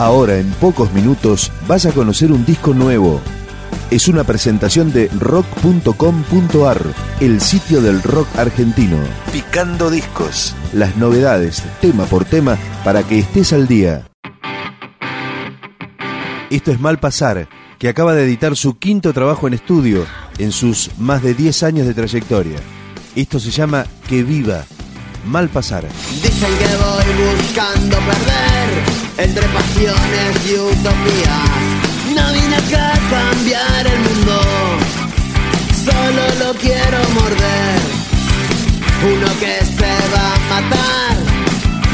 Ahora, en pocos minutos, vas a conocer un disco nuevo. Es una presentación de rock.com.ar, el sitio del rock argentino. Picando discos. Las novedades, tema por tema, para que estés al día. Esto es Mal Pasar, que acaba de editar su quinto trabajo en estudio en sus más de 10 años de trayectoria. Esto se llama Que Viva. Mal Pasar. Dicen que voy buscando perder entre pasiones y utopías. No vine acá a cambiar el mundo, solo lo quiero morder. Uno que se va a matar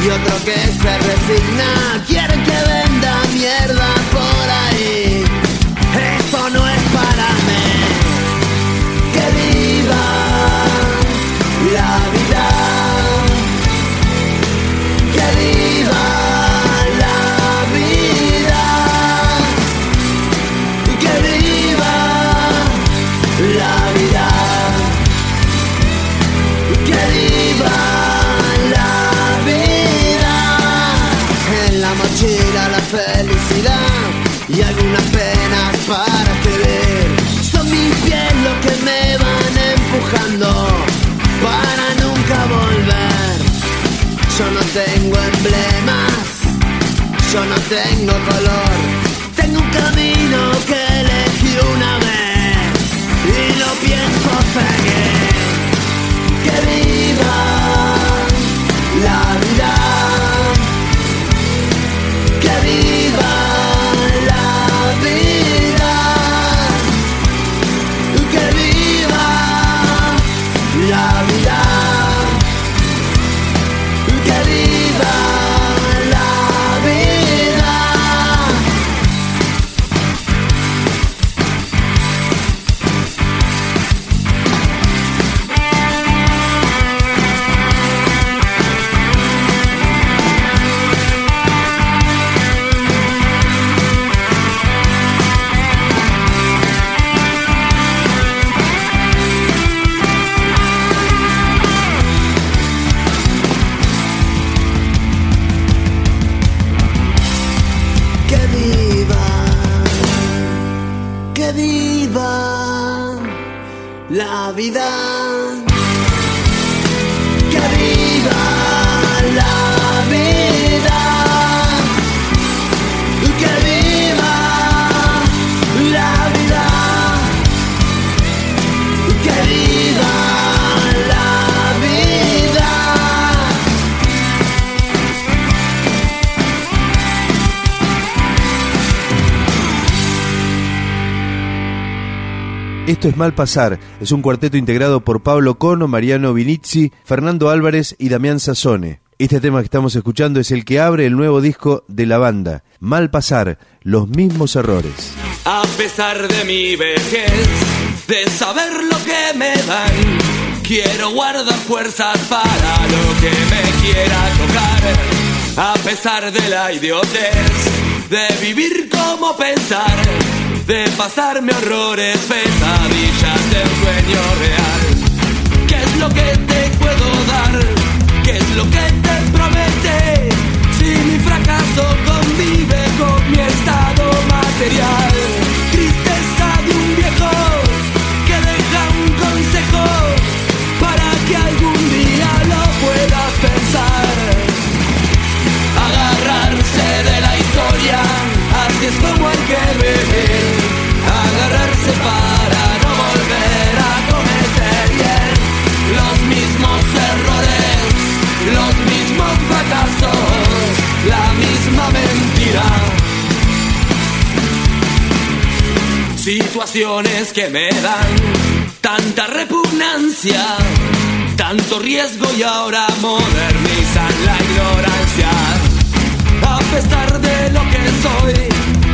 y otro que se resigna. Esto es Mal Pasar, es un cuarteto integrado por Pablo Cono, Mariano Vinizzi, Fernando Álvarez y Damián Sassone. Este tema que estamos escuchando es el que abre el nuevo disco de la banda, Mal Pasar, los mismos errores. A pesar de mi vejez, de saber lo que me dan, quiero guardar fuerzas para lo que me quiera tocar. A pesar de la idiotez, de vivir como pensar, de pasarme horrores, pesadillas de un sueño real. ¿Qué es lo que te puedo dar? ¿Qué es lo que te promete? Si mi fracaso convive con mi estado material. Situaciones que me dan tanta repugnancia, tanto riesgo y ahora modernizan la ignorancia. A pesar de lo que soy,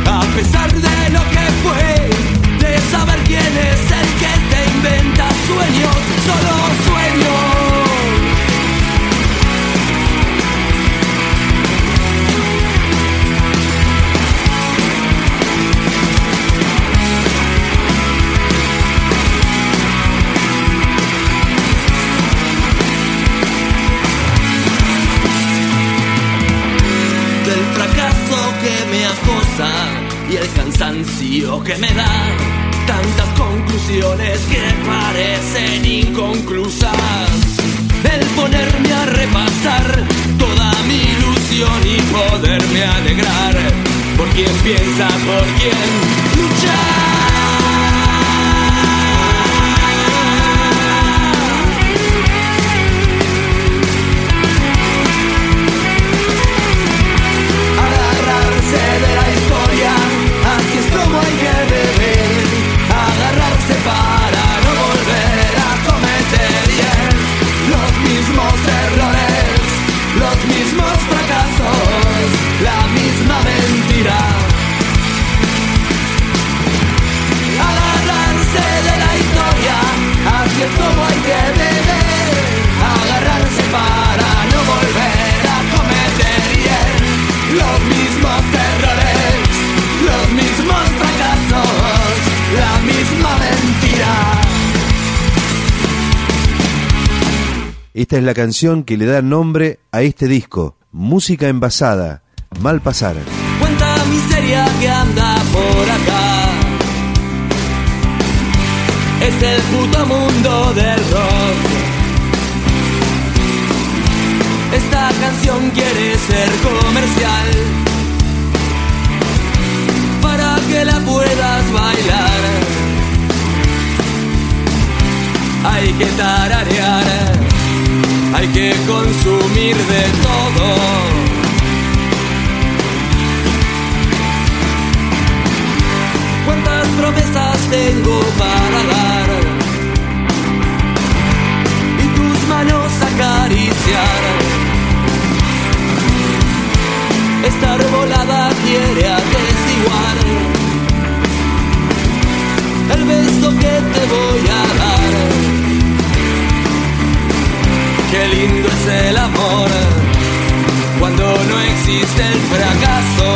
a pesar de lo que fue, de saber quién es el que te inventa sueños, cansancio que me da. Tantas conclusiones que parecen inconclusas. El ponerme a repasar toda mi ilusión y poderme alegrar por quien piensa, por quien luchar. Esta es la canción que le da nombre a este disco, Música Envasada, Mal Pasar. Cuánta miseria que anda por acá. Es el puto mundo del rock. Esta canción quiere ser comercial. Para que la puedas bailar. Hay que tararear hay que consumir de todo. ¿Cuántas promesas tengo para dar? Y tus manos acariciar. Esta volada quiere atestiguar el beso que te voy es el amor cuando no existe el fracaso.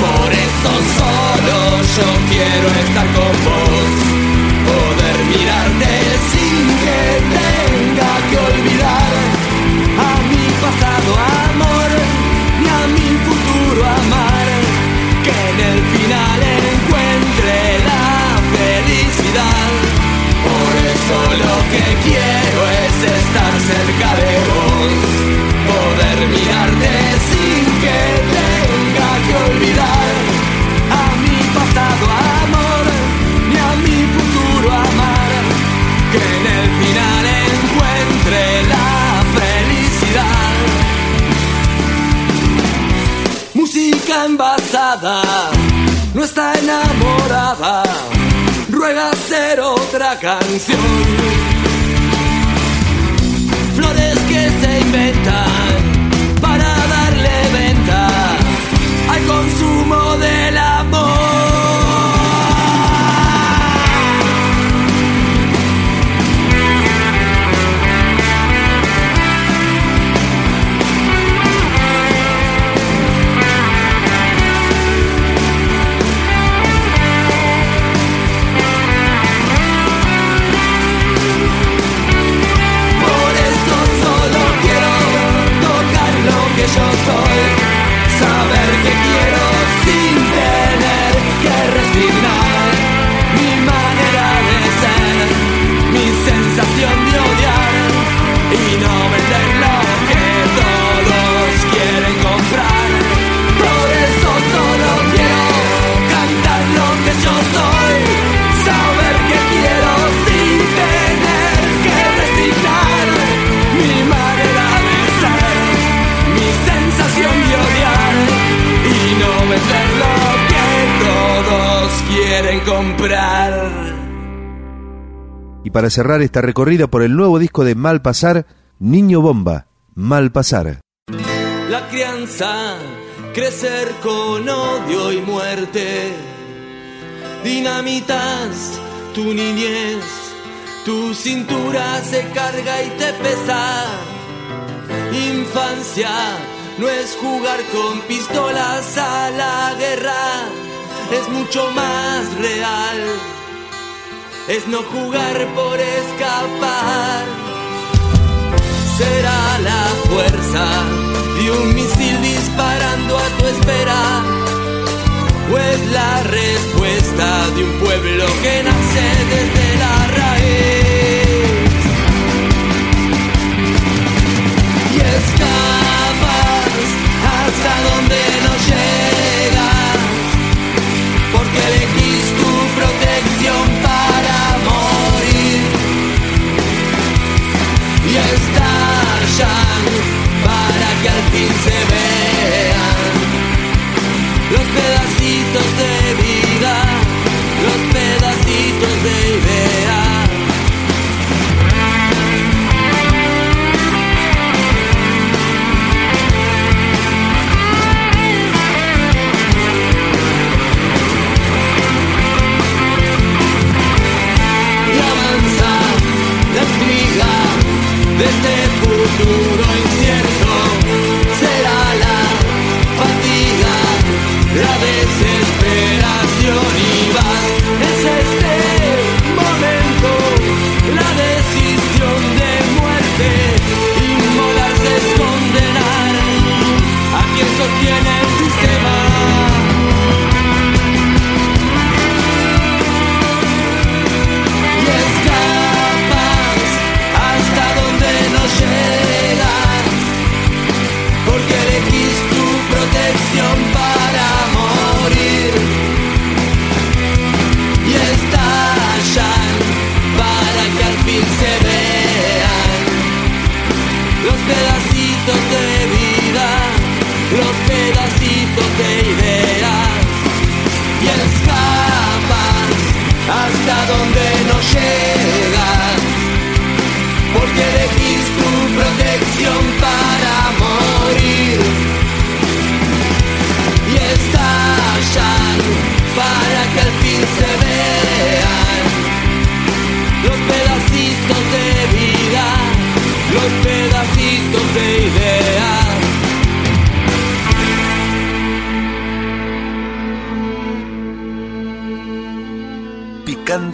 Por eso solo yo quiero estar con vos, otra canción. Flores que se inventan para darle venta al consumo del amor. Y para cerrar esta recorrida por el nuevo disco de Mal Pasar, Niño Bomba, Mal Pasar. La crianza, crecer con odio y muerte. Dinamitas tu niñez, tu cintura se carga y te pesa. Infancia no es jugar con pistolas a la guerra, es mucho más real. Es no jugar por escapar. Será la fuerza de un misil disparando a tu espera. O es la respuesta de un pueblo se vean los pedacitos de vida, los pedacitos de idea. desde